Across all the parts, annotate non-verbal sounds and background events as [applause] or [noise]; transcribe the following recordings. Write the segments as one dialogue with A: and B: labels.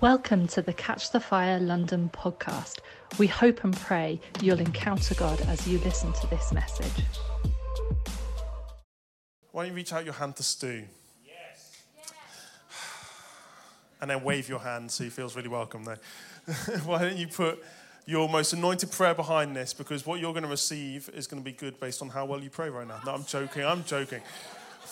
A: Welcome to the Catch the Fire London podcast. We hope and pray you'll encounter God as you listen to this message.
B: Why don't you reach out your hand to Stu? Yes. And then wave your hand so he feels really welcome there. [laughs] Why don't you put your most anointed prayer behind this? Because what you're going to receive is going to be good based on how well you pray right now. No, I'm joking. I'm joking.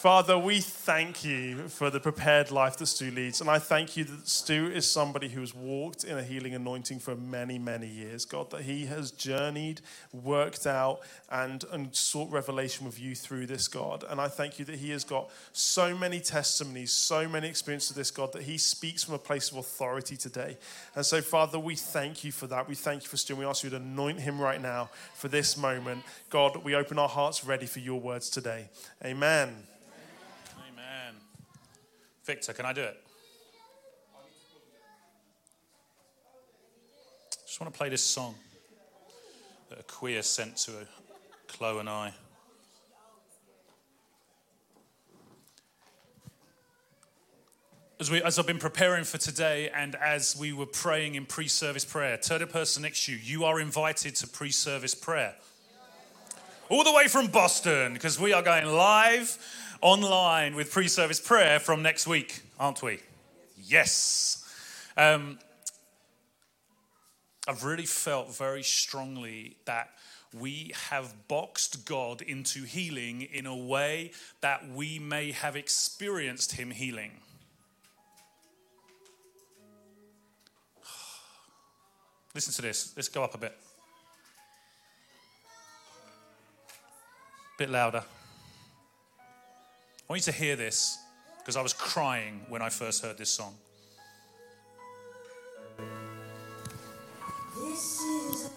B: Father, we thank you for the prepared life that Stu leads. And I thank you that Stu is somebody who has walked in a healing anointing for many, many years. God, that he has journeyed, worked out, and, and sought revelation with you through this, God. And I thank you that he has got so many testimonies, so many experiences of this, God, that he speaks from a place of authority today. And so, Father, we thank you for that. We thank you for Stu. We ask you to anoint him right now for this moment. God, we open our hearts ready for your words today. Amen.
C: Victor, can I do it? I Just want to play this song that a queer sent to Chloe and I. As, we, as I've been preparing for today and as we were praying in pre service prayer, tell the person next to you, you are invited to pre service prayer. All the way from Boston, because we are going live online with pre service prayer from next week, aren't we? Yes. Um, I've really felt very strongly that we have boxed God into healing in a way that we may have experienced Him healing. [sighs] Listen to this. Let's go up a bit. Bit louder. I want you to hear this because I was crying when I first heard this song. This is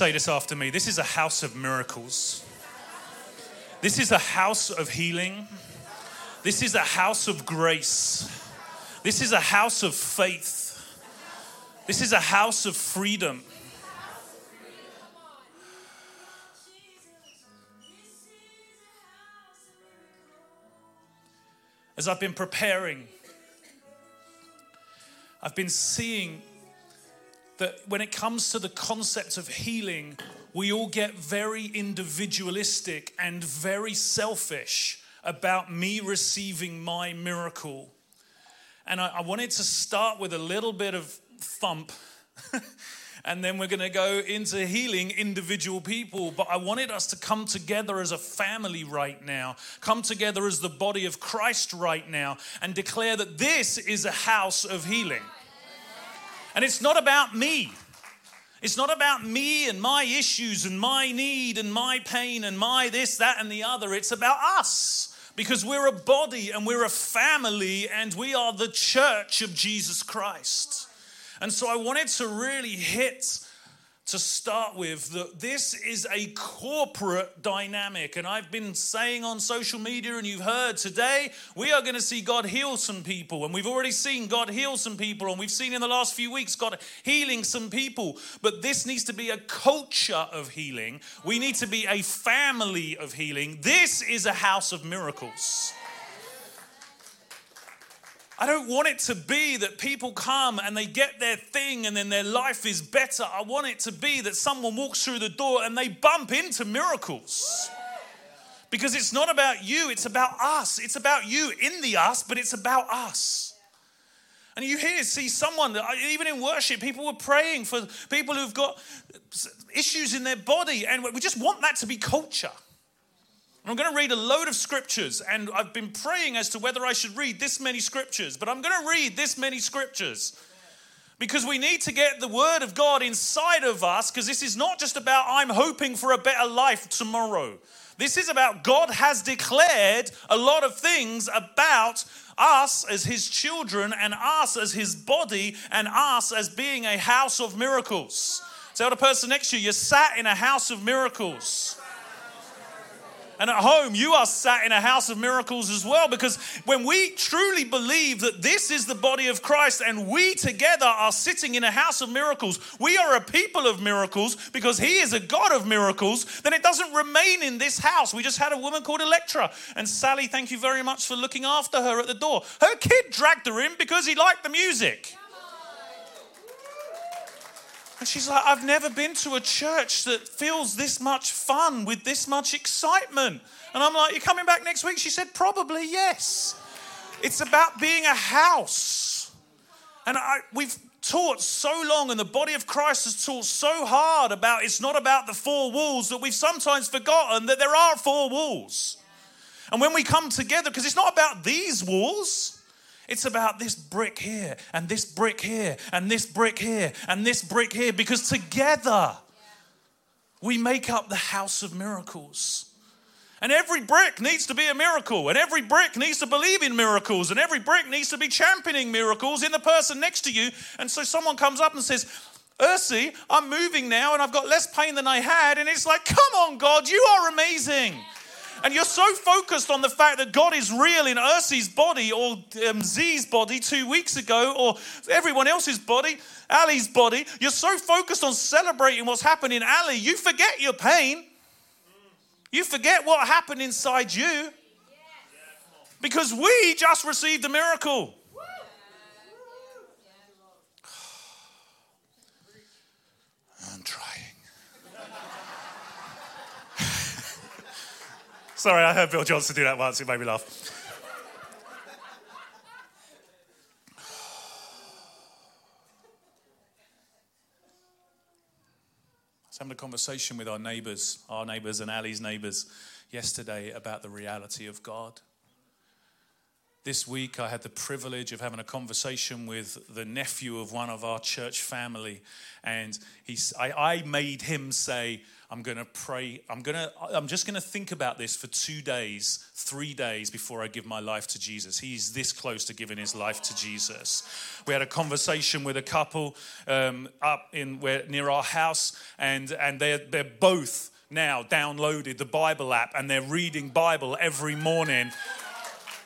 C: say this after me. This is a house of miracles. This is a house of healing. This is a house of grace. This is a house of faith. This is a house of freedom. As I've been preparing, I've been seeing that when it comes to the concept of healing, we all get very individualistic and very selfish about me receiving my miracle. And I, I wanted to start with a little bit of thump. [laughs] and then we're going to go into healing individual people. But I wanted us to come together as a family right now, come together as the body of Christ right now, and declare that this is a house of healing. And it's not about me. It's not about me and my issues and my need and my pain and my this, that, and the other. It's about us because we're a body and we're a family and we are the church of Jesus Christ. And so I wanted to really hit to start with that this is a corporate dynamic. And I've been saying on social media, and you've heard today, we are going to see God heal some people. And we've already seen God heal some people. And we've seen in the last few weeks God healing some people. But this needs to be a culture of healing. We need to be a family of healing. This is a house of miracles. I don't want it to be that people come and they get their thing and then their life is better. I want it to be that someone walks through the door and they bump into miracles. Because it's not about you, it's about us. It's about you in the us, but it's about us. And you hear, see someone, that even in worship, people were praying for people who've got issues in their body, and we just want that to be culture. I'm going to read a load of scriptures, and I've been praying as to whether I should read this many scriptures, but I'm going to read this many scriptures because we need to get the word of God inside of us because this is not just about I'm hoping for a better life tomorrow. This is about God has declared a lot of things about us as his children and us as his body and us as being a house of miracles. Tell the person next to you, you're sat in a house of miracles. And at home, you are sat in a house of miracles as well because when we truly believe that this is the body of Christ and we together are sitting in a house of miracles, we are a people of miracles because He is a God of miracles, then it doesn't remain in this house. We just had a woman called Electra, and Sally, thank you very much for looking after her at the door. Her kid dragged her in because he liked the music. And she's like, I've never been to a church that feels this much fun with this much excitement. And I'm like, You're coming back next week? She said, Probably yes. It's about being a house. And I, we've taught so long, and the body of Christ has taught so hard about it's not about the four walls that we've sometimes forgotten that there are four walls. And when we come together, because it's not about these walls, it's about this brick here, and this brick here, and this brick here, and this brick here, because together we make up the house of miracles. And every brick needs to be a miracle, and every brick needs to believe in miracles, and every brick needs to be championing miracles in the person next to you. And so someone comes up and says, Ursi, I'm moving now and I've got less pain than I had. And it's like, come on, God, you are amazing. And you're so focused on the fact that God is real in Ursi's body or um, Z's body two weeks ago or everyone else's body, Ali's body. You're so focused on celebrating what's happened in Ali, you forget your pain. You forget what happened inside you. Because we just received a miracle. Sorry, I heard Bill Johnson do that once. It made me laugh. Having a conversation with our neighbours, our neighbours and Ali's neighbours, yesterday about the reality of God. This week, I had the privilege of having a conversation with the nephew of one of our church family, and he's, I, I made him say, "I'm going to pray. I'm going to. I'm just going to think about this for two days, three days before I give my life to Jesus." He's this close to giving his life to Jesus. We had a conversation with a couple um, up in where near our house, and and they're they're both now downloaded the Bible app, and they're reading Bible every morning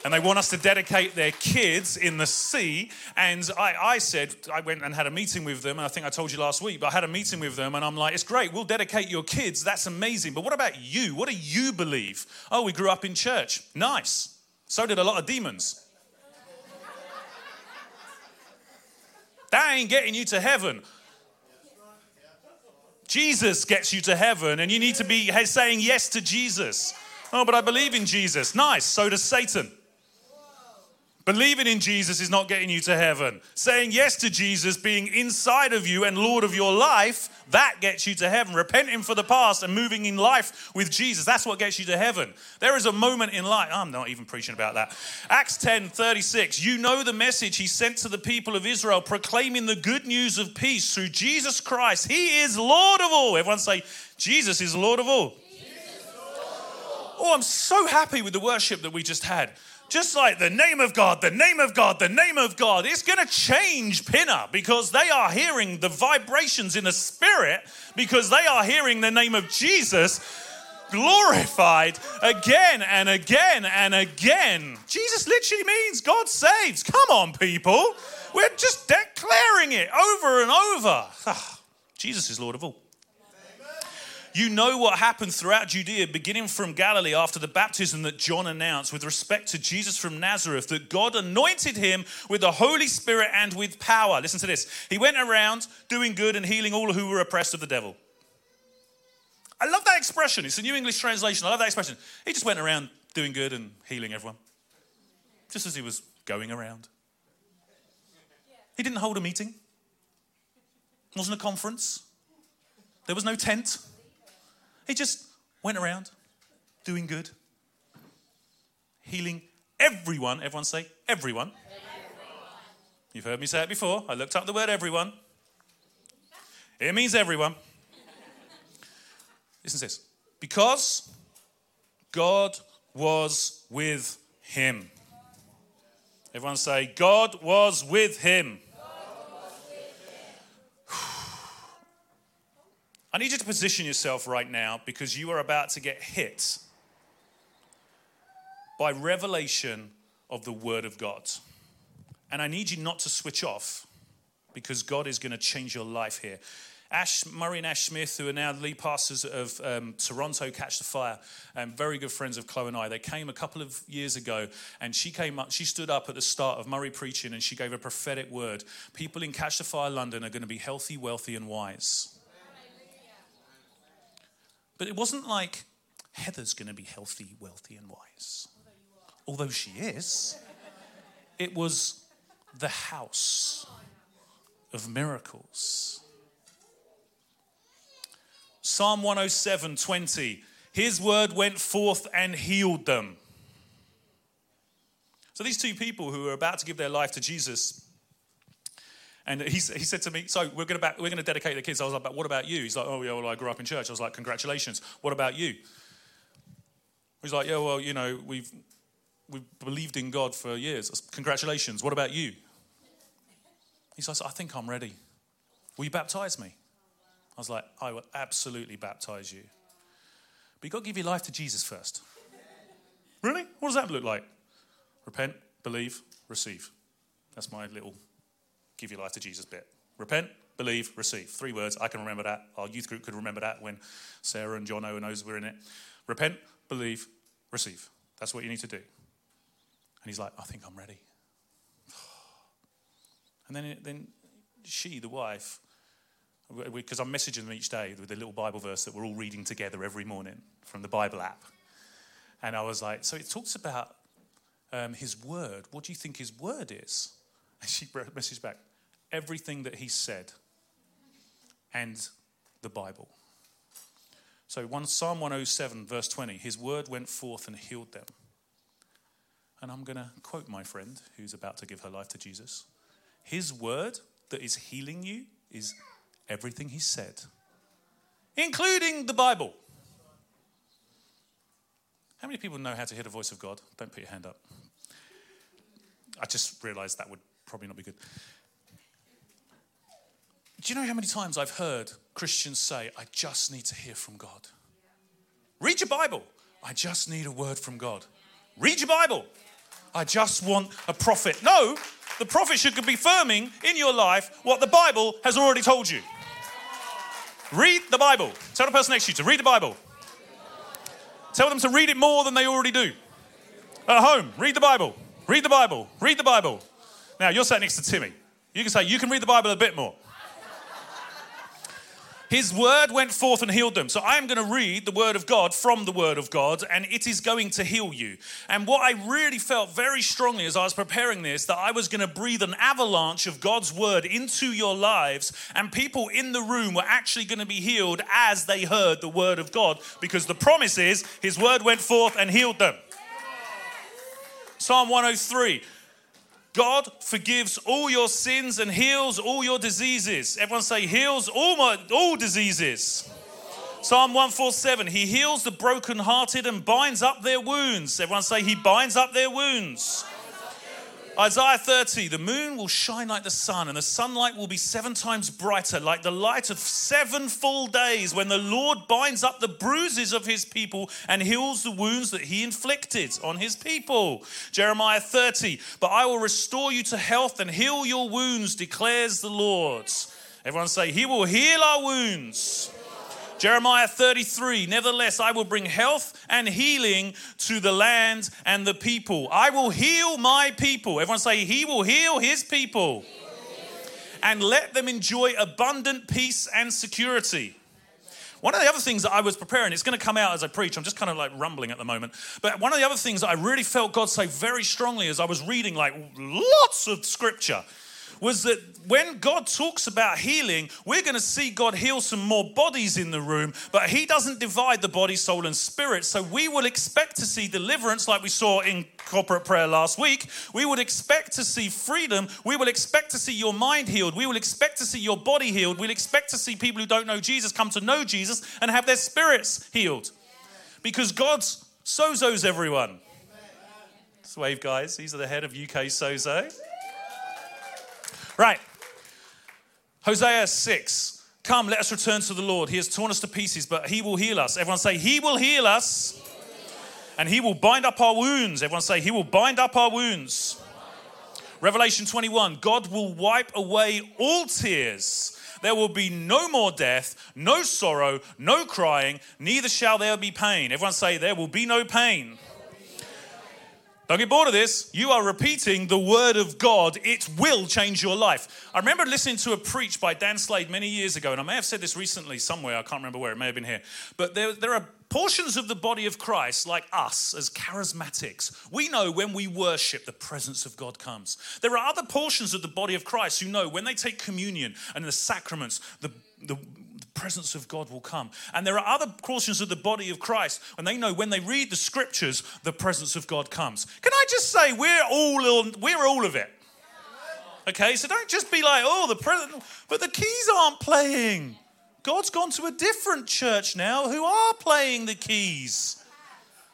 C: and they want us to dedicate their kids in the sea. And I, I, said, I went and had a meeting with them, and I think I told you last week, but I had a meeting with them, and I'm like, it's great, we'll dedicate your kids, that's amazing. But what about you? What do you believe? Oh, we grew up in church. Nice. So did a lot of demons. [laughs] that ain't getting you to heaven. Jesus gets you to heaven, and you need to be saying yes to Jesus. Oh, but I believe in Jesus. Nice. So does Satan. Believing in Jesus is not getting you to heaven. Saying yes to Jesus being inside of you and Lord of your life, that gets you to heaven. Repenting for the past and moving in life with Jesus, that's what gets you to heaven. There is a moment in life, I'm not even preaching about that. Acts 10 36, you know the message he sent to the people of Israel, proclaiming the good news of peace through Jesus Christ. He is Lord of all. Everyone say, Jesus is Lord of all. Oh, I'm so happy with the worship that we just had just like the name of God, the name of God, the name of God, it's going to change Pinner because they are hearing the vibrations in the spirit because they are hearing the name of Jesus glorified again and again and again. Jesus literally means God saves. Come on, people. We're just declaring it over and over. [sighs] Jesus is Lord of all. You know what happened throughout Judea, beginning from Galilee after the baptism that John announced with respect to Jesus from Nazareth, that God anointed him with the Holy Spirit and with power. Listen to this. He went around doing good and healing all who were oppressed of the devil. I love that expression. It's a New English translation. I love that expression. He just went around doing good and healing everyone, just as he was going around. He didn't hold a meeting, it wasn't a conference, there was no tent. He just went around doing good, healing everyone. Everyone say, everyone. everyone. You've heard me say it before. I looked up the word everyone. It means everyone. Listen to this. Because God was with him. Everyone say, God was with him. I need you to position yourself right now because you are about to get hit by revelation of the Word of God. And I need you not to switch off because God is going to change your life here. Ash Murray and Ash Smith, who are now the lead pastors of um, Toronto Catch the Fire, and very good friends of Chloe and I, they came a couple of years ago, and she came up. She stood up at the start of Murray preaching, and she gave a prophetic word. People in Catch the Fire London are going to be healthy, wealthy, and wise. But it wasn't like Heather's going to be healthy, wealthy, and wise. Although she is, it was the house of miracles. Psalm 107 20. His word went forth and healed them. So these two people who were about to give their life to Jesus and he, he said to me, So we're going to we're going to dedicate the kids. I was like, But what about you? He's like, Oh, yeah, well, I grew up in church. I was like, Congratulations. What about you? He's like, Yeah, well, you know, we've, we've believed in God for years. Congratulations. What about you? He's like, I think I'm ready. Will you baptize me? I was like, I will absolutely baptize you. But you've got to give your life to Jesus first. really? What does that look like? Repent, believe, receive. That's my little give your life to Jesus bit. Repent, believe, receive. Three words. I can remember that. Our youth group could remember that when Sarah and John O knows we're in it. Repent, believe, receive. That's what you need to do. And he's like, I think I'm ready. [sighs] And then, then she, the wife, because I'm messaging them each day with a little Bible verse that we're all reading together every morning from the Bible app. And I was like, so it talks about um, his word. What do you think his word is? She messaged back, everything that he said and the Bible. So one, Psalm 107, verse 20, his word went forth and healed them. and I'm going to quote my friend who's about to give her life to Jesus. His word that is healing you is everything he said, including the Bible. How many people know how to hear the voice of God? Don't put your hand up. I just realized that would probably not be good. Do you know how many times I've heard Christians say, I just need to hear from God? Read your Bible. I just need a word from God. Read your Bible. I just want a prophet. No, the prophet should be confirming in your life what the Bible has already told you. Read the Bible. Tell the person next to you to read the Bible. Tell them to read it more than they already do. At home, read the Bible. Read the Bible. Read the Bible. Now, you're sat next to Timmy. You can say, You can read the Bible a bit more. His word went forth and healed them. So I am going to read the word of God from the word of God, and it is going to heal you. And what I really felt very strongly as I was preparing this, that I was going to breathe an avalanche of God's word into your lives, and people in the room were actually going to be healed as they heard the word of God, because the promise is his word went forth and healed them. Psalm 103 God forgives all your sins and heals all your diseases. Everyone say, heals all, my, all diseases. Psalm 147, he heals the brokenhearted and binds up their wounds. Everyone say, he binds up their wounds. Isaiah 30, the moon will shine like the sun, and the sunlight will be seven times brighter, like the light of seven full days, when the Lord binds up the bruises of his people and heals the wounds that he inflicted on his people. Jeremiah 30, but I will restore you to health and heal your wounds, declares the Lord. Everyone say, He will heal our wounds. Jeremiah 33, nevertheless, I will bring health and healing to the land and the people. I will heal my people. Everyone say, He will heal His people. And let them enjoy abundant peace and security. One of the other things that I was preparing, it's going to come out as I preach. I'm just kind of like rumbling at the moment. But one of the other things that I really felt God say very strongly as I was reading like lots of scripture was that when God talks about healing, we're going to see God heal some more bodies in the room, but He doesn't divide the body, soul, and spirit. So we will expect to see deliverance like we saw in corporate prayer last week. We would expect to see freedom. We will expect to see your mind healed. We will expect to see your body healed. We'll expect to see people who don't know Jesus come to know Jesus and have their spirits healed. Because God's sozos everyone. Let's wave, guys. Are the head of UK Sozo. Right. Hosea 6. Come, let us return to the Lord. He has torn us to pieces, but He will heal us. Everyone say, He will heal us. And He will bind up our wounds. Everyone say, He will bind up our wounds. Revelation 21 God will wipe away all tears. There will be no more death, no sorrow, no crying, neither shall there be pain. Everyone say, There will be no pain. Don't get bored of this. You are repeating the word of God. It will change your life. I remember listening to a preach by Dan Slade many years ago, and I may have said this recently somewhere. I can't remember where. It may have been here. But there, there are portions of the body of Christ, like us as charismatics, we know when we worship, the presence of God comes. There are other portions of the body of Christ who know when they take communion and the sacraments, the, the presence of God will come. And there are other portions of the body of Christ, and they know when they read the scriptures, the presence of God comes. Can I just say, we're all, we're all of it. Okay, so don't just be like, oh, the present, but the keys aren't playing. God's gone to a different church now who are playing the keys.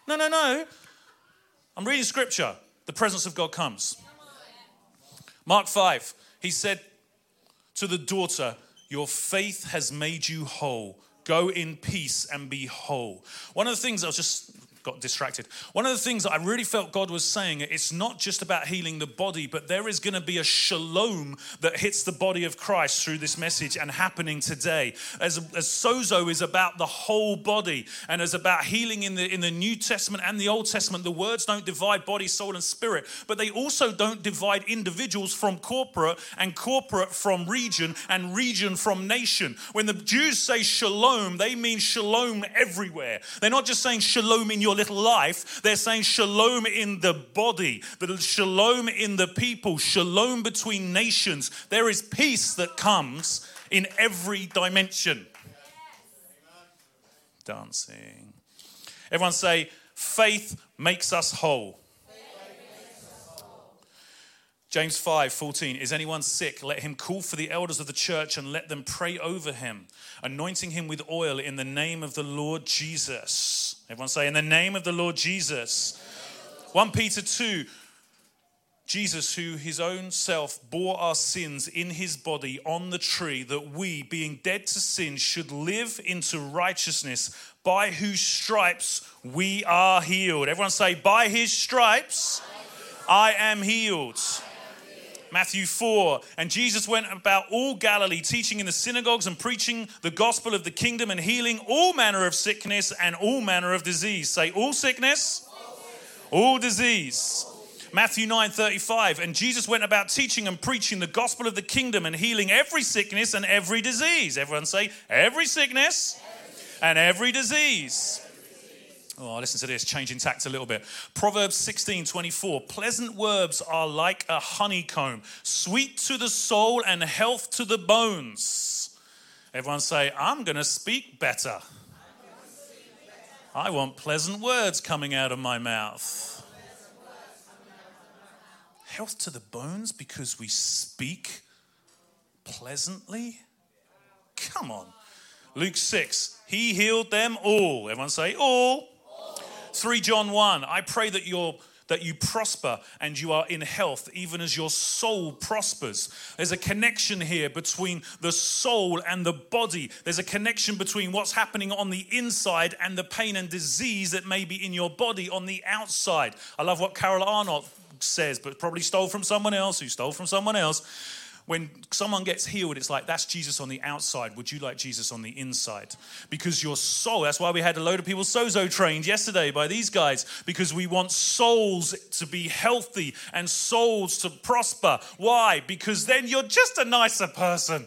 C: No, no, no. I'm reading scripture. The presence of God comes. Mark 5, he said to the daughter, your faith has made you whole. Go in peace and be whole. One of the things I was just got distracted. One of the things that I really felt God was saying, it's not just about healing the body, but there is going to be a shalom that hits the body of Christ through this message and happening today. As, as sozo is about the whole body and as about healing in the, in the New Testament and the Old Testament, the words don't divide body, soul, and spirit, but they also don't divide individuals from corporate and corporate from region and region from nation. When the Jews say shalom, they mean shalom everywhere. They're not just saying shalom in your your little life, they're saying shalom in the body, the shalom in the people, shalom between nations. There is peace that comes in every dimension. Dancing. Everyone say, faith makes us whole. James 5 14. Is anyone sick? Let him call for the elders of the church and let them pray over him, anointing him with oil in the name of the Lord Jesus. Everyone say, In the name of the Lord Jesus. 1 Peter 2 Jesus, who his own self bore our sins in his body on the tree, that we, being dead to sin, should live into righteousness, by whose stripes we are healed. Everyone say, By his stripes I am healed. Matthew 4. And Jesus went about all Galilee, teaching in the synagogues and preaching the gospel of the kingdom and healing all manner of sickness and all manner of disease. Say, all sickness, all disease. Matthew 9 35. And Jesus went about teaching and preaching the gospel of the kingdom and healing every sickness and every disease. Everyone say, every sickness and every disease. Oh, listen to this, changing tact a little bit. Proverbs 16 24. Pleasant words are like a honeycomb, sweet to the soul and health to the bones. Everyone say, I'm going to speak better. I want pleasant words coming out of my mouth health to the bones because we speak pleasantly? Come on. Luke 6, he healed them all. Everyone say, all. All. 3 John 1, I pray that you're that you prosper and you are in health, even as your soul prospers. There's a connection here between the soul and the body. There's a connection between what's happening on the inside and the pain and disease that may be in your body on the outside. I love what Carol Arnott says, but probably stole from someone else who stole from someone else. When someone gets healed, it's like that's Jesus on the outside. Would you like Jesus on the inside? Because your soul, that's why we had a load of people sozo trained yesterday by these guys, because we want souls to be healthy and souls to prosper. Why? Because then you're just a nicer person.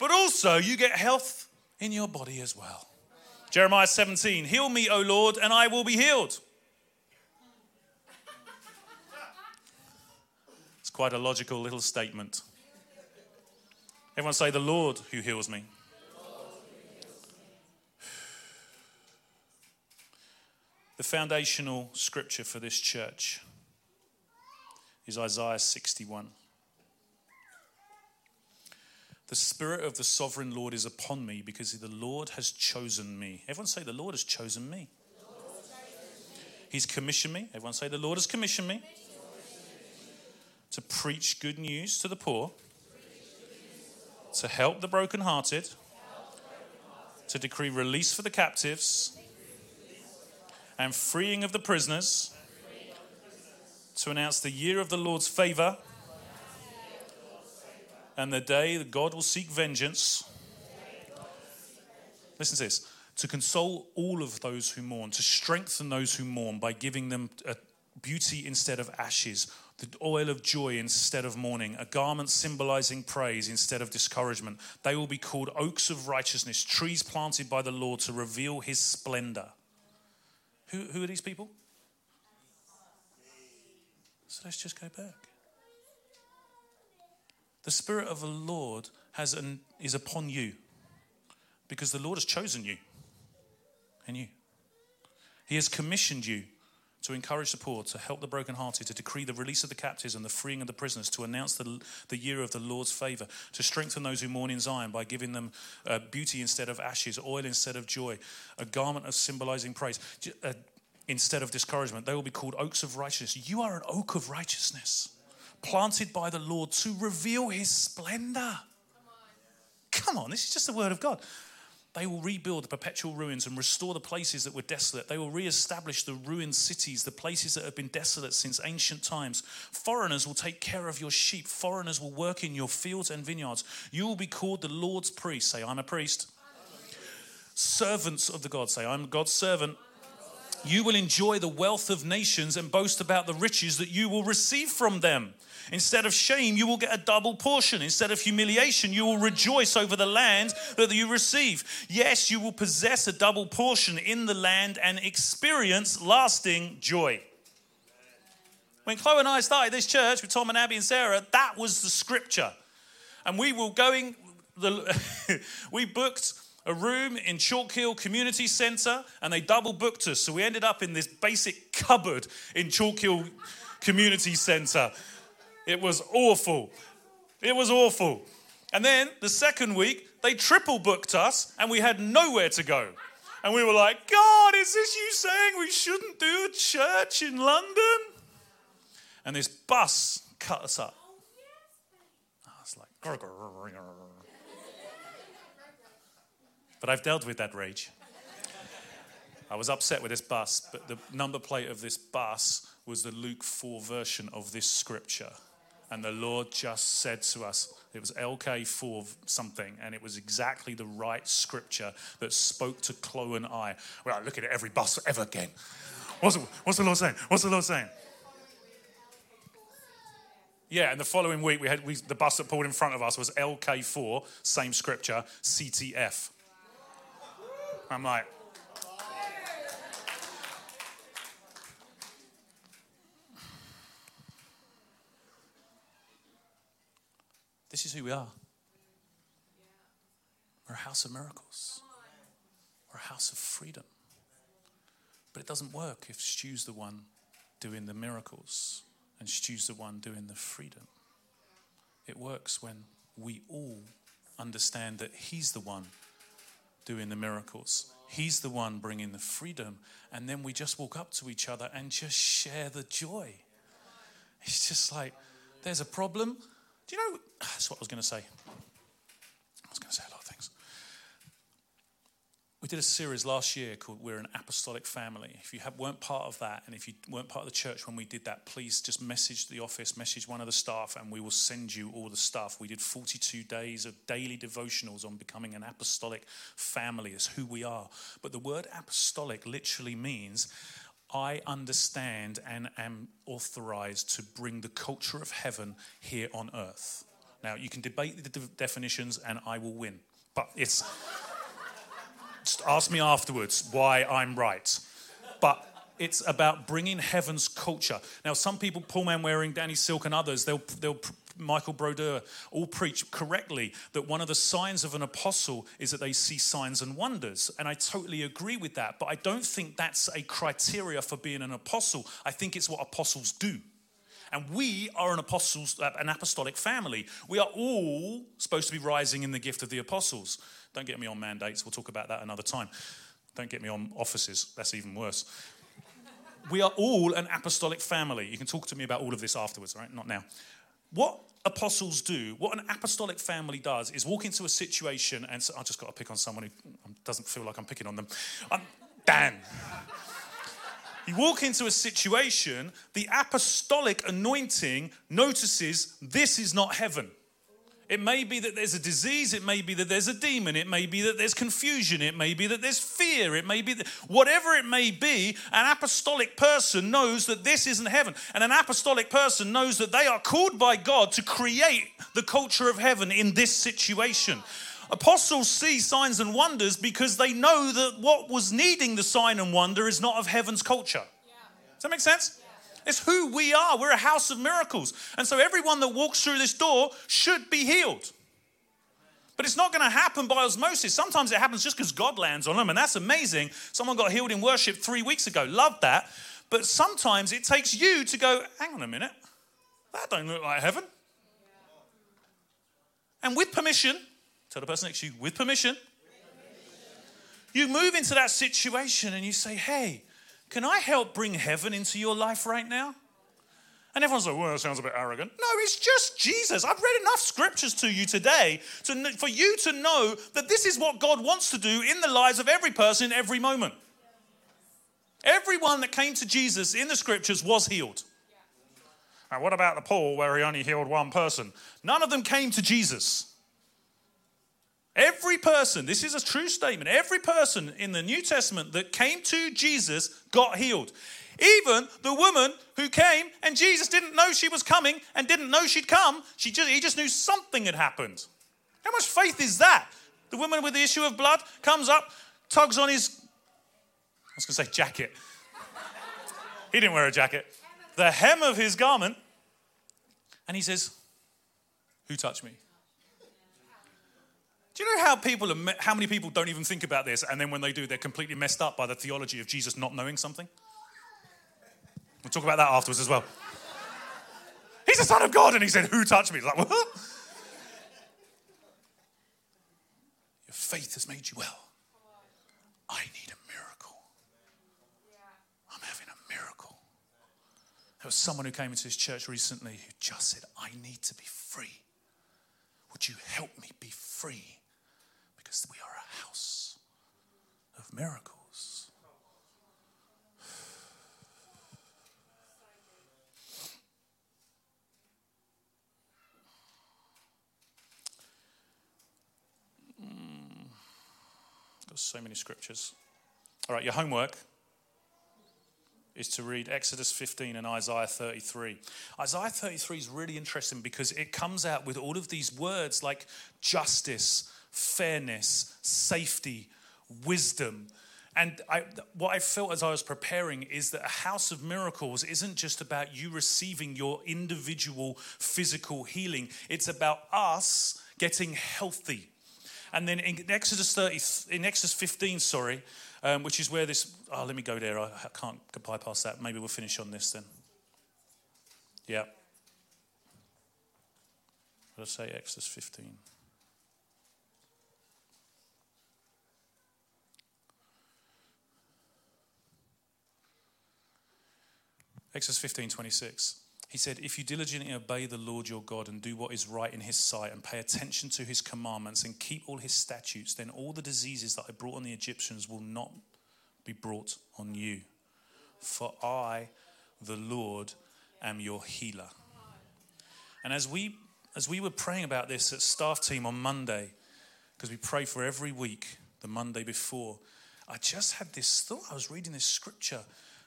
C: But also, you get health in your body as well. Jeremiah 17, heal me, O Lord, and I will be healed. Quite a logical little statement. Everyone say, The Lord who heals me. The foundational scripture for this church is Isaiah 61. The Spirit of the Sovereign Lord is upon me because the Lord has chosen me. Everyone say, The Lord has chosen me. He's commissioned me. Everyone say, The Lord has commissioned me to preach good news to the poor, to help the brokenhearted, to decree release for the captives, and freeing of the prisoners, to announce the year of the Lord's favor and the day that God will seek vengeance. Listen to this to console all of those who mourn, to strengthen those who mourn by giving them beauty instead of ashes, the oil of joy instead of mourning, a garment symbolizing praise instead of discouragement. They will be called oaks of righteousness, trees planted by the Lord to reveal his splendor. Who, who are these people? So let's just go back. The Spirit of the Lord has an, is upon you because the Lord has chosen you and you. He has commissioned you to encourage the poor, to help the brokenhearted, to decree the release of the captives and the freeing of the prisoners, to announce the, the year of the Lord's favor, to strengthen those who mourn in Zion by giving them uh, beauty instead of ashes, oil instead of joy, a garment of symbolizing praise uh, instead of discouragement. They will be called oaks of righteousness. You are an oak of righteousness, planted by the Lord to reveal his splendor. Come on, this is just the word of God. They will rebuild the perpetual ruins and restore the places that were desolate. They will re-establish the ruined cities, the places that have been desolate since ancient times. Foreigners will take care of your sheep. Foreigners will work in your fields and vineyards. You will be called the Lord's priest. Say, I'm a priest. Servants of the God. Say, I'm God's servant. You will enjoy the wealth of nations and boast about the riches that you will receive from them. Instead of shame, you will get a double portion. Instead of humiliation, you will rejoice over the land that you receive. Yes, you will possess a double portion in the land and experience lasting joy. When Chloe and I started this church with Tom and Abby and Sarah, that was the scripture. And we were going, the, [laughs] we booked a room in Chalk Hill Community Centre and they double booked us. So we ended up in this basic cupboard in Chalk Hill Community Centre It was awful. It was awful. And then the second week, they triple booked us and we had nowhere to go. And we were like, God, is this you saying we shouldn't do a church in London? And this bus cut us up. I was like. But I've dealt with that rage. I was upset with this bus, but the number plate of this bus was the Luke 4 version of this scripture. And the Lord just said to us, it was LK4 something, and it was exactly the right scripture that spoke to Chloe and I. Well, I look at every bus ever again. What's, what's the Lord saying? What's the Lord saying? Yeah, and the following week we had we, the bus that pulled in front of us was LK4, same scripture, CTF. I'm like, This is who we are. We're a house of miracles. We're a house of freedom. But it doesn't work if Stu's the one doing the miracles and Stu's the one doing the freedom. It works when we all understand that He's the one doing the miracles. He's the one bringing the freedom. And then we just walk up to each other and just share the joy. It's just like, there's a problem. Do you know? [sighs] That's what I was going to say. I was going to say a lot of things. We did a series last year called We're an Apostolic Family. If you have, weren't part of that, and if you weren't part of the church when we did that, please just message the office, message one of the staff, and we will send you all the stuff. We did 42 days of daily devotionals on becoming an apostolic family. It's who we are. But the word apostolic literally means I understand and am authorized to bring the culture of heaven here on earth. Now, you can debate the de- definitions and I will win, but it's. Ask me afterwards why I'm right. But it's about bringing heaven's culture. Now, some people, Paul Manwaring, Danny Silk, and others, they'll, they'll Michael Brodeur, all preach correctly that one of the signs of an apostle is that they see signs and wonders. And I totally agree with that. But I don't think that's a criteria for being an apostle. I think it's what apostles do. And we are an apostles, uh, an apostolic family. We are all supposed to be rising in the gift of the apostles. Don't get me on mandates. We'll talk about that another time. Don't get me on offices. That's even worse. We are all an apostolic family. You can talk to me about all of this afterwards, right? Not now. What apostles do, what an apostolic family does, is walk into a situation, and so, I just got to pick on someone who um, doesn't feel like I'm picking on them. I'm, Dan. you walk into a situation, the apostolic anointing notices this is not heaven. It may be that there's a disease. It may be that there's a demon. It may be that there's confusion. It may be that there's fear. It may be that whatever it may be, an apostolic person knows that this isn't heaven. And an apostolic person knows that they are called by God to create the culture of heaven in this situation. Apostles see signs and wonders because they know that what was needing the sign and wonder is not of heaven's culture. Does that make sense? It's who we are. We're a house of miracles. And so everyone that walks through this door should be healed. But it's not going to happen by osmosis. Sometimes it happens just because God lands on them, and that's amazing. Someone got healed in worship three weeks ago. Love that. But sometimes it takes you to go, hang on a minute, that don't look like heaven. And with permission, tell the person next to you, with permission, you move into that situation and you say, hey, can I help bring heaven into your life right now? And everyone's like, well, that sounds a bit arrogant. No, it's just Jesus. I've read enough scriptures to you today to, for you to know that this is what God wants to do in the lives of every person in every moment. Everyone that came to Jesus in the scriptures was healed. Now, what about the Paul where he only healed one person? None of them came to Jesus. Every person, this is a true statement, every person in the New Testament that came to Jesus got healed. Even the woman who came and Jesus didn't know she was coming and didn't know she'd come, she just, he just knew something had happened. How much faith is that? The woman with the issue of blood comes up, tugs on his, I was going to say jacket. he didn't wear a jacket. The hem of his garment, and he says, Who touched me? Do you know how people how many people don't even think about this, and then when they do, they're completely messed up by the theology of Jesus not knowing something? We'll talk about that afterwards as well. He's the Son of God. And he said, Who touched me? Like, What? Your faith has made you well. I need a miracle. I'm having a miracle. There was someone who came into this church recently who just said, I need to be free. Would you help me be free? Because we are a house of miracles. Hmm. Got so many scriptures. All right, your homework is to read Exodus 15 and Isaiah 33. Isaiah 33 is really interesting because it comes out with all of these words like justice, fairness, safety, wisdom. And I, what I felt as I was preparing is that a house of miracles isn't just about you receiving your individual physical healing, it's about us getting healthy and then in Exodus 30, in Exodus 15, sorry, um, which is where this, oh, let me go there. I, can't bypass that. Maybe we'll finish on this then. Yeah. Let's say Exodus 15. Exodus 15, 26. He said, If you diligently obey the Lord your God and do what is right in his sight and pay attention to his commandments and keep all his statutes, then all the diseases that I brought on the Egyptians will not be brought on you. For I, the Lord, am your healer. And as we as we were praying about this at staff team on Monday, because we pray for every week, the Monday before, I just had this thought. I was reading this scripture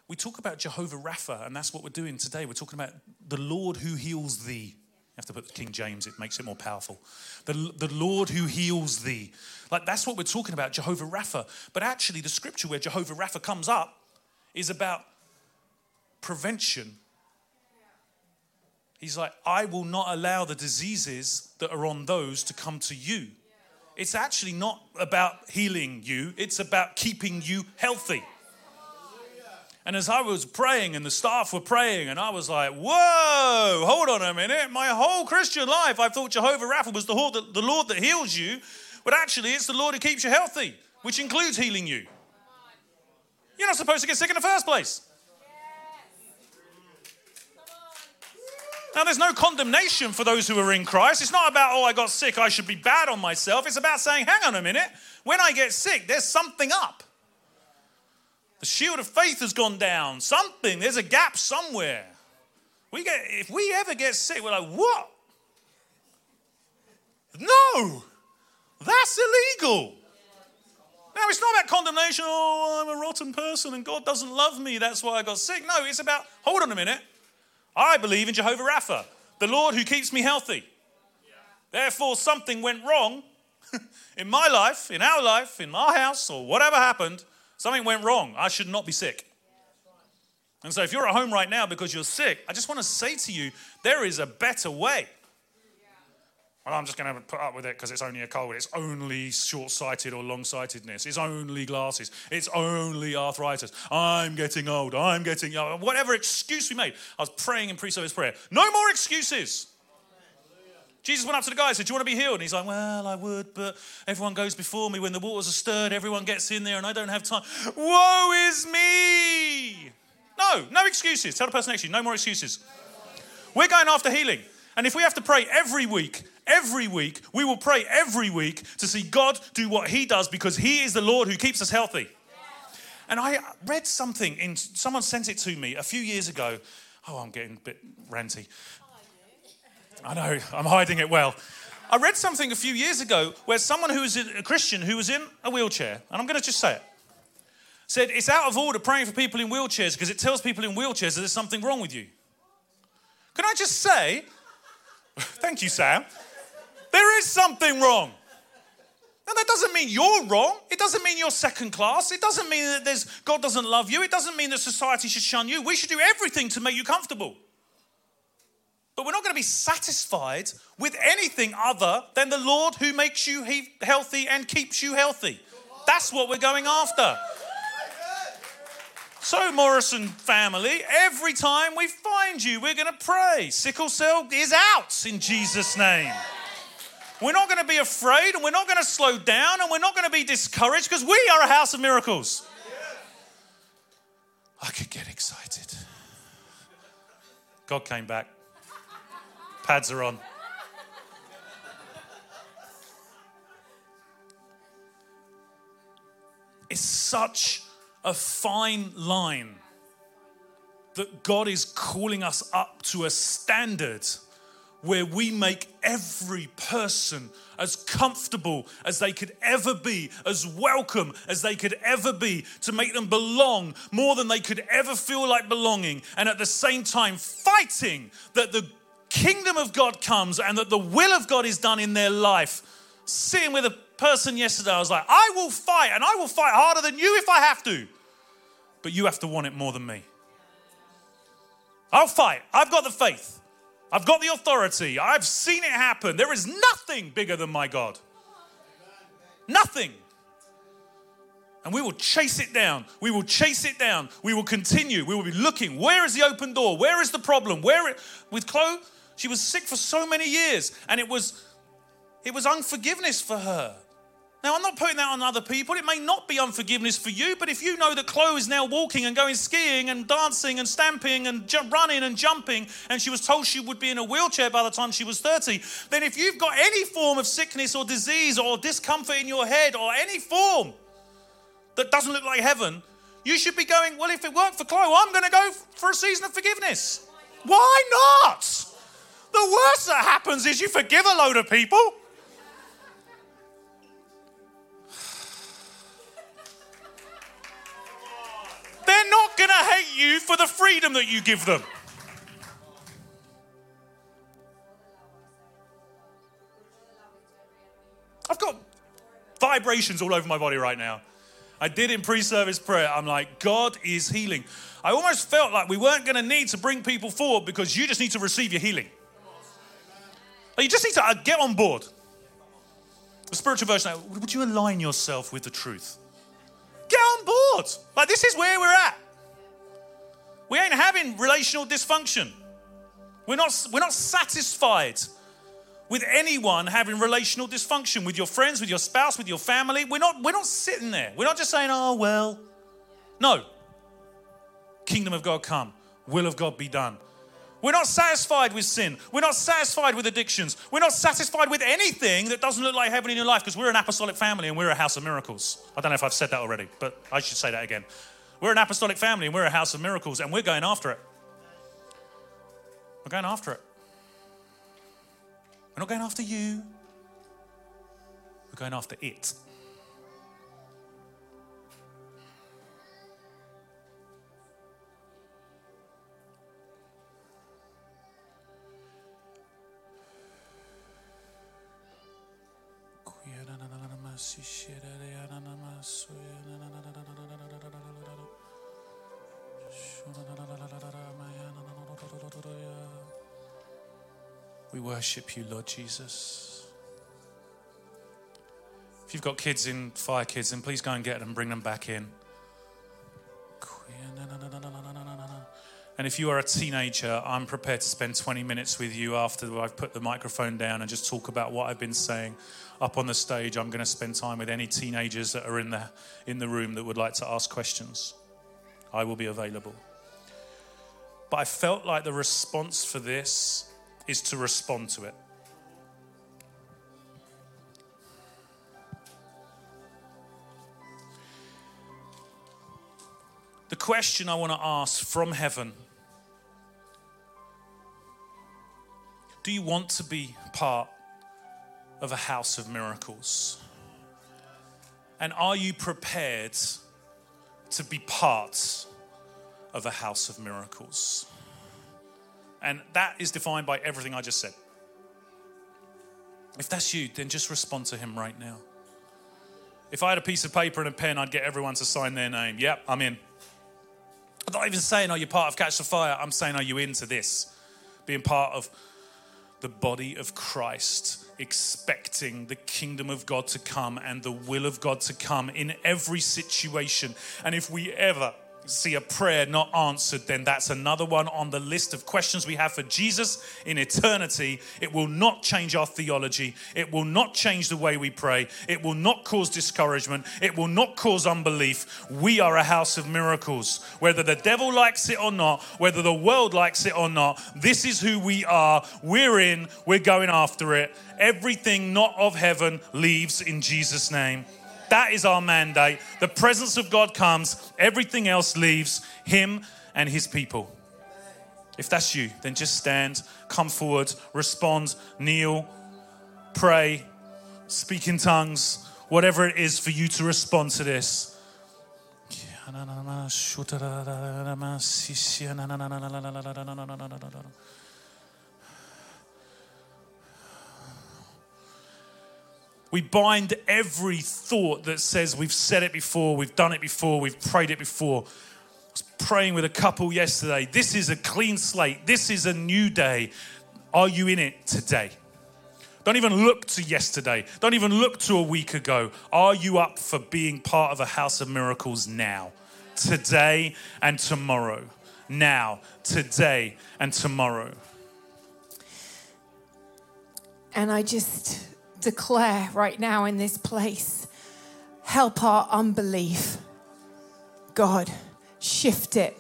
C: we talk about Jehovah Rapha, and that's what we're doing today. We're talking about the Lord who heals thee. You have to put King James, it makes it more powerful. The, the Lord who heals thee. Like that's what we're talking about, Jehovah Rapha. But actually, the scripture where Jehovah Rapha comes up is about prevention. He's like, I will not allow the diseases that are on those to come to you. It's actually not about healing you, it's about keeping you healthy. And as I was praying and the staff were praying, and I was like, whoa, hold on a minute. My whole Christian life, I thought Jehovah Rapha was the Lord that heals you, but actually, it's the Lord who keeps you healthy, which includes healing you. You're not supposed to get sick in the first place. Now, there's no condemnation for those who are in Christ. It's not about, oh, I got sick, I should be bad on myself. It's about saying, hang on a minute, when I get sick, there's something up. The shield of faith has gone down. Something, there's a gap somewhere. We get, if we ever get sick, we're like, what? No, that's illegal. Now, it's not about condemnation. Oh, I'm a rotten person and God doesn't love me. That's why I got sick. No, it's about, hold on a minute. I believe in Jehovah Rapha, the Lord who keeps me healthy. Therefore, something went wrong [laughs] in my life, in our life, in our house, or whatever happened. Something went wrong. I should not be sick. And so, if you're at home right now because you're sick, I just want to say to you, there is a better way. Well, I'm just going to put up with it because it's only a cold. It's only short sighted or long sightedness. It's only glasses. It's only arthritis. I'm getting old. I'm getting young. Whatever excuse we made. I was praying in pre service prayer. No more excuses. Jesus went up to the guy and said, Do you want to be healed? And he's like, Well, I would, but everyone goes before me. When the waters are stirred, everyone gets in there and I don't have time. Woe is me! No, no excuses. Tell the person next to you, no more excuses. We're going after healing. And if we have to pray every week, every week, we will pray every week to see God do what He does because He is the Lord who keeps us healthy. And I read something in, someone sent it to me a few years ago. Oh, I'm getting a bit ranty. I know, I'm hiding it well. I read something a few years ago where someone who was a Christian who was in a wheelchair, and I'm going to just say it, said it's out of order praying for people in wheelchairs because it tells people in wheelchairs that there's something wrong with you. Can I just say, [laughs] thank you, Sam, there is something wrong. Now, that doesn't mean you're wrong. It doesn't mean you're second class. It doesn't mean that there's, God doesn't love you. It doesn't mean that society should shun you. We should do everything to make you comfortable. But we're not going to be satisfied with anything other than the Lord who makes you healthy and keeps you healthy. That's what we're going after. So, Morrison family, every time we find you, we're going to pray. Sickle cell is out in Jesus' name. We're not going to be afraid and we're not going to slow down and we're not going to be discouraged because we are a house of miracles. I could get excited. God came back. Pads are on. It's such a fine line that God is calling us up to a standard where we make every person as comfortable as they could ever be, as welcome as they could ever be, to make them belong more than they could ever feel like belonging, and at the same time fighting that the kingdom of God comes and that the will of God is done in their life. Sitting with a person yesterday, I was like, I will fight, and I will fight harder than you if I have to, but you have to want it more than me. I'll fight. I've got the faith. I've got the authority. I've seen it happen. There is nothing bigger than my God. Nothing. And we will chase it down. We will chase it down. We will continue. We will be looking. Where is the open door? Where is the problem? Where it, with Chloe, she was sick for so many years, and it was it was unforgiveness for her. Now, I'm not putting that on other people. It may not be unforgiveness for you, but if you know that Chloe is now walking and going skiing and dancing and stamping and ju- running and jumping, and she was told she would be in a wheelchair by the time she was 30, then if you've got any form of sickness or disease or discomfort in your head or any form that doesn't look like heaven, you should be going, Well, if it worked for Chloe, I'm going to go for a season of forgiveness. Why not? The worst that happens is you forgive a load of people. They're not going to hate you for the freedom that you give them. I've got vibrations all over my body right now. I did in pre service prayer. I'm like, God is healing. I almost felt like we weren't going to need to bring people forward because you just need to receive your healing. Like, you just need to uh, get on board. The spiritual version, would you align yourself with the truth? Get on board. Like, this is where we're at. We ain't having relational dysfunction. We're not, we're not satisfied with anyone having relational dysfunction with your friends, with your spouse, with your family. We're not, we're not sitting there. We're not just saying, oh, well. No. Kingdom of God come, will of God be done. We're not satisfied with sin. We're not satisfied with addictions. We're not satisfied with anything that doesn't look like heaven in your life because we're an apostolic family and we're a house of miracles. I don't know if I've said that already, but I should say that again. We're an apostolic family and we're a house of miracles and we're going after it. We're going after it. We're not going after you, we're going after it. We worship you, Lord Jesus. If you've got kids in fire kids, then please go and get them, and bring them back in. And if you are a teenager, I'm prepared to spend 20 minutes with you after I've put the microphone down and just talk about what I've been saying up on the stage. I'm going to spend time with any teenagers that are in the, in the room that would like to ask questions. I will be available. But I felt like the response for this is to respond to it. The question I want to ask from heaven do you want to be part of a house of miracles? And are you prepared to be part of a house of miracles? And that is defined by everything I just said. If that's you, then just respond to him right now. If I had a piece of paper and a pen, I'd get everyone to sign their name. Yep, I'm in. I'm not even saying, are you part of Catch the Fire? I'm saying, are you into this? Being part of the body of Christ, expecting the kingdom of God to come and the will of God to come in every situation. And if we ever see a prayer not answered, then that's another one on the list of questions we have for Jesus in eternity. It will not change our theology. It will not change the way we pray. It will not cause discouragement. It will not cause unbelief. We are a house of miracles. Whether the devil likes it or not, whether the world likes it or not, this is who we are. We're in, we're going after it. Everything not of heaven leaves in Jesus' name. That is our mandate. The presence of God comes, everything else leaves, Him and His people. If that's you, then just stand, come forward, respond, kneel, pray, speak in tongues, whatever it is for you to respond to this. We bind every thought that says we've said it before, we've done it before, we've prayed it before. I was praying with a couple yesterday. This is a clean slate. This is a new day. Are you in it today? Don't even look to yesterday. Don't even look to a week ago. Are you up for being part of a house of miracles now? Today and tomorrow. Now, today and tomorrow.
D: And I just declare right now in this place help our unbelief. God, shift it.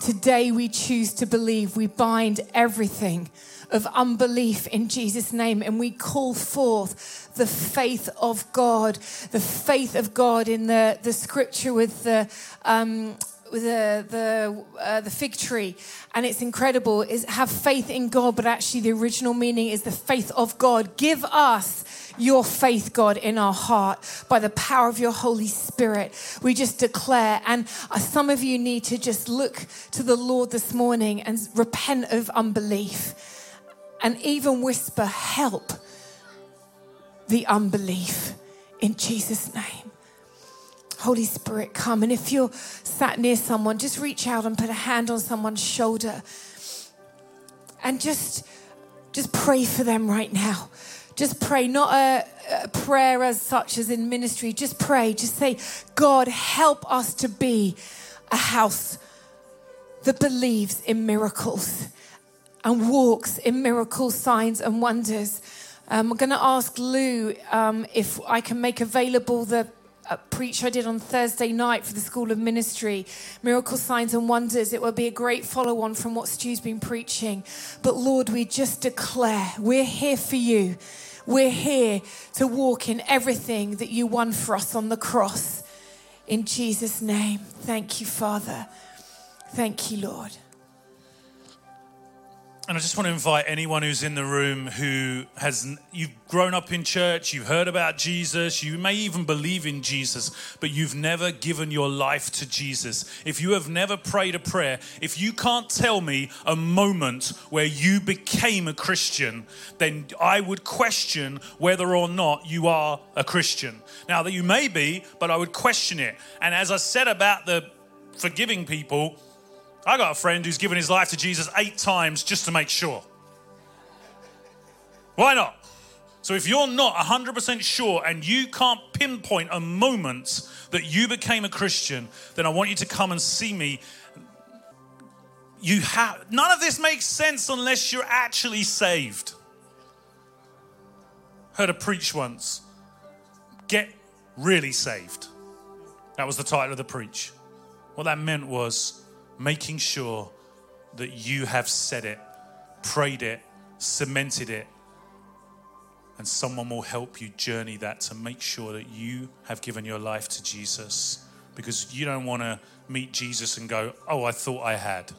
D: Today we choose to believe. We bind everything of unbelief in Jesus' name and we call forth the faith of God, the faith of God in the, the scripture with the. Um, the the uh, the fig tree, and it's incredible. Is have faith in God, but actually the original meaning is the faith of God. Give us your faith, God, in our heart by the power of your Holy Spirit. We just declare, and uh, some of you need to just look to the Lord this morning and repent of unbelief, and even whisper, "Help the unbelief," in Jesus' name. Holy Spirit, come. And if you're sat near someone, just reach out and put a hand on someone's shoulder and just just pray for them right now. Just pray, not a, a, prayer as such as in ministry. Just pray. Just say, God, help us to be a house that believes in miracles and walks in miracles, signs, and wonders. Um, I'm going to ask Lou um, if I can make available the a preach I did on Thursday night for the School of Ministry, Miracle Signs and Wonders. It will be a great follow on from what Stu's been preaching. But Lord, we just declare we're here for you. We're here to walk in everything that you won for us on the cross. In Jesus' name. Thank you, Father. Thank you, Lord.
C: And I just want to invite anyone who's in the room who has, you've grown up in church, you've heard about Jesus, you may even believe in Jesus, but you've never given your life to Jesus. If you have never prayed a prayer, if you can't tell me a moment where you became a Christian, then I would question whether or not you are a Christian. Now, that you may be, but I would question it. And as I said about the forgiving people, I got a friend who's given his life to Jesus eight times just to make sure. Why not? So if you're not 100% sure and you can't pinpoint a moment that you became a Christian, then I want you to come and see me. You have none of this makes sense unless you're actually saved. Heard a preach once. Get really saved. That was the title of the preach. What that meant was making sure that you have said it, prayed it, cemented it, and someone will help you journey that to make sure that you have given your life to Jesus because you don't want to meet Jesus and go, Oh, I thought I had.